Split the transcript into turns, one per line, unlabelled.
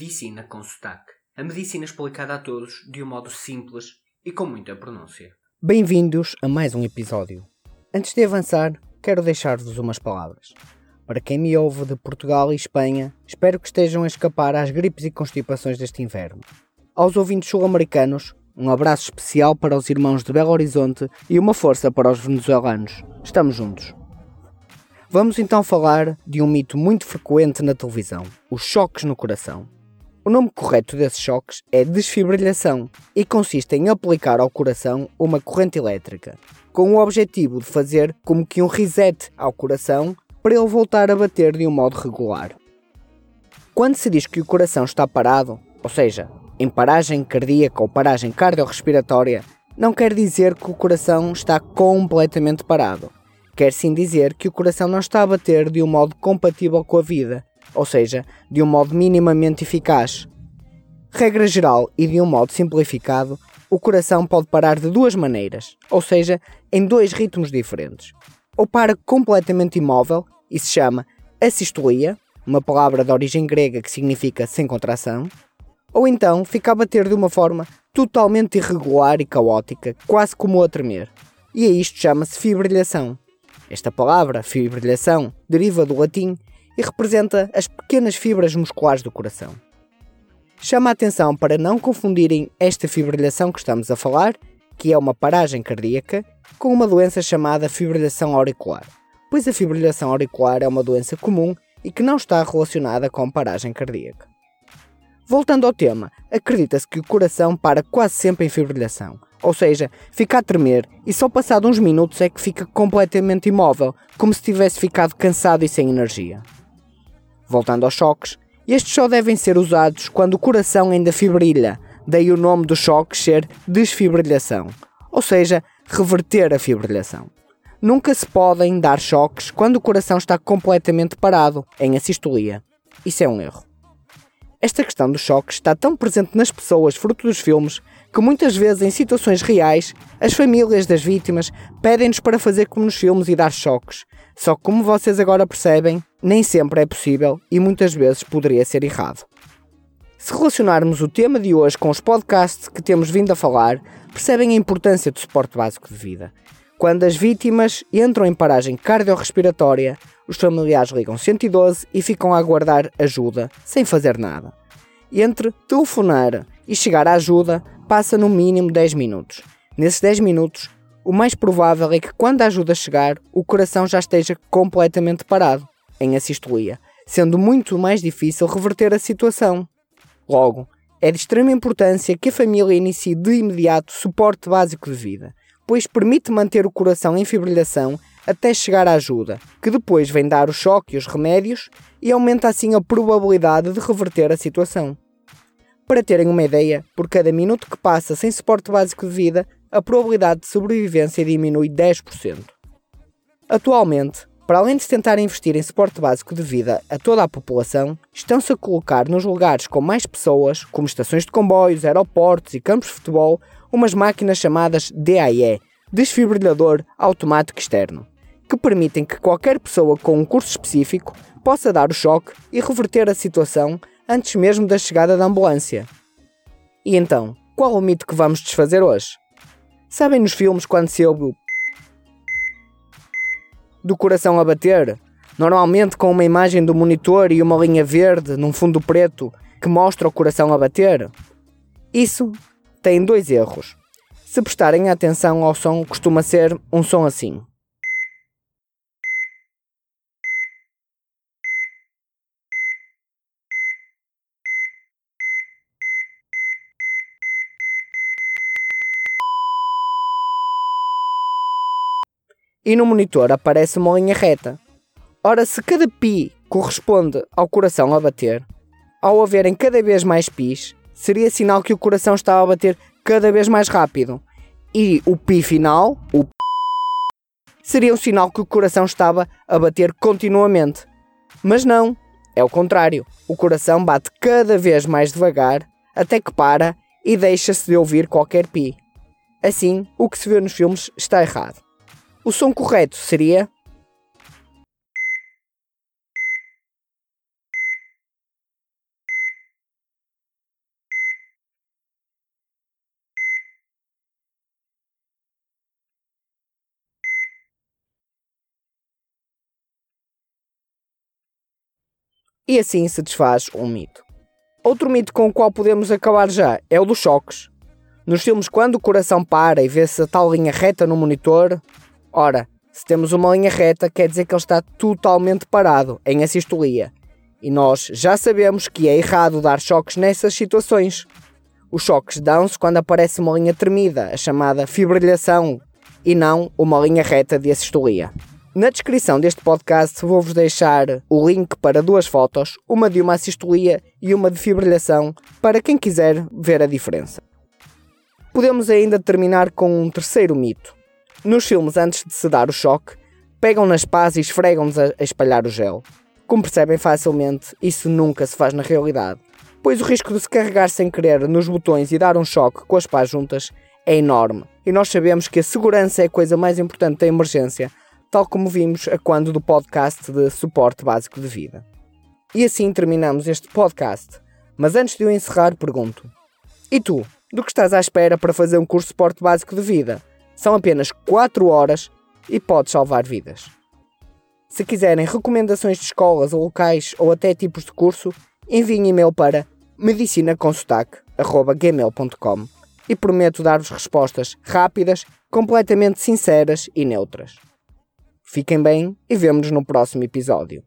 Medicina com sotaque. A medicina explicada a todos de um modo simples e com muita pronúncia.
Bem-vindos a mais um episódio. Antes de avançar, quero deixar-vos umas palavras. Para quem me ouve de Portugal e Espanha, espero que estejam a escapar às gripes e constipações deste inverno. Aos ouvintes sul-americanos, um abraço especial para os irmãos de Belo Horizonte e uma força para os venezuelanos. Estamos juntos. Vamos então falar de um mito muito frequente na televisão: os choques no coração. O nome correto desses choques é desfibrilhação e consiste em aplicar ao coração uma corrente elétrica, com o objetivo de fazer como que um reset ao coração para ele voltar a bater de um modo regular. Quando se diz que o coração está parado, ou seja, em paragem cardíaca ou paragem cardiorrespiratória, não quer dizer que o coração está completamente parado. Quer sim dizer que o coração não está a bater de um modo compatível com a vida, ou seja, de um modo minimamente eficaz. Regra geral e de um modo simplificado, o coração pode parar de duas maneiras, ou seja, em dois ritmos diferentes. Ou para completamente imóvel, e se chama assistolia, uma palavra de origem grega que significa sem contração, ou então fica a bater de uma forma totalmente irregular e caótica, quase como a tremer. E a isto chama-se fibrilhação. Esta palavra, fibrilhação, deriva do latim e representa as pequenas fibras musculares do coração. Chama a atenção para não confundirem esta fibrilhação que estamos a falar, que é uma paragem cardíaca, com uma doença chamada fibrilhação auricular, pois a fibrilhação auricular é uma doença comum e que não está relacionada com paragem cardíaca. Voltando ao tema, acredita-se que o coração para quase sempre em fibrilhação, ou seja, fica a tremer e só passado uns minutos é que fica completamente imóvel, como se tivesse ficado cansado e sem energia. Voltando aos choques, estes só devem ser usados quando o coração ainda fibrilha, daí o nome dos choques ser desfibrilhação, ou seja, reverter a fibrilhação. Nunca se podem dar choques quando o coração está completamente parado, em assistolia. Isso é um erro. Esta questão dos choques está tão presente nas pessoas fruto dos filmes que muitas vezes em situações reais as famílias das vítimas pedem-nos para fazer como nos filmes e dar choques. Só que como vocês agora percebem, nem sempre é possível e muitas vezes poderia ser errado. Se relacionarmos o tema de hoje com os podcasts que temos vindo a falar, percebem a importância do suporte básico de vida. Quando as vítimas entram em paragem cardiorrespiratória, os familiares ligam 112 e ficam a aguardar ajuda, sem fazer nada. Entre telefonar e chegar à ajuda, passa no mínimo 10 minutos. Nesses 10 minutos, o mais provável é que quando a ajuda chegar, o coração já esteja completamente parado, em assistolia, sendo muito mais difícil reverter a situação. Logo, é de extrema importância que a família inicie de imediato suporte básico de vida, pois permite manter o coração em fibrilhação até chegar à ajuda, que depois vem dar o choque e os remédios e aumenta assim a probabilidade de reverter a situação. Para terem uma ideia, por cada minuto que passa sem suporte básico de vida, a probabilidade de sobrevivência diminui 10%. Atualmente, para além de tentar investir em suporte básico de vida a toda a população, estão-se a colocar nos lugares com mais pessoas, como estações de comboios, aeroportos e campos de futebol, umas máquinas chamadas DAE, Desfibrilhador Automático Externo, que permitem que qualquer pessoa com um curso específico possa dar o choque e reverter a situação antes mesmo da chegada da ambulância. E então, qual o mito que vamos desfazer hoje? Sabem nos filmes quando se ouve o do coração a bater, normalmente com uma imagem do monitor e uma linha verde num fundo preto que mostra o coração a bater? Isso tem dois erros. Se prestarem atenção ao som, costuma ser um som assim. E no monitor aparece uma linha reta. Ora, se cada pi corresponde ao coração a bater, ao haverem cada vez mais pis, seria sinal que o coração estava a bater cada vez mais rápido. E o pi final, o p, seria um sinal que o coração estava a bater continuamente. Mas não, é o contrário. O coração bate cada vez mais devagar até que para e deixa-se de ouvir qualquer pi. Assim, o que se vê nos filmes está errado. O som correto seria. E assim se desfaz um mito. Outro mito com o qual podemos acabar já é o dos choques. Nos filmes, quando o coração para e vê-se a tal linha reta no monitor, ora, se temos uma linha reta, quer dizer que ele está totalmente parado, em assistolia. E nós já sabemos que é errado dar choques nessas situações. Os choques dão-se quando aparece uma linha tremida, a chamada fibrilhação, e não uma linha reta de assistolia. Na descrição deste podcast vou-vos deixar o link para duas fotos, uma de uma assistolia e uma de fibrilhação, para quem quiser ver a diferença. Podemos ainda terminar com um terceiro mito. Nos filmes, antes de se dar o choque, pegam nas pás e esfregam-nos a espalhar o gel. Como percebem facilmente, isso nunca se faz na realidade, pois o risco de se carregar sem querer nos botões e dar um choque com as pás juntas é enorme, e nós sabemos que a segurança é a coisa mais importante da emergência, tal como vimos a quando do podcast de suporte básico de vida. E assim terminamos este podcast. Mas antes de eu encerrar, pergunto: E tu, do que estás à espera para fazer um curso de suporte básico de vida? São apenas 4 horas e podes salvar vidas. Se quiserem recomendações de escolas ou locais ou até tipos de curso, enviem e-mail para medicinaconsotaque.gmail.com e prometo dar-vos respostas rápidas, completamente sinceras e neutras. Fiquem bem e vemo-nos no próximo episódio.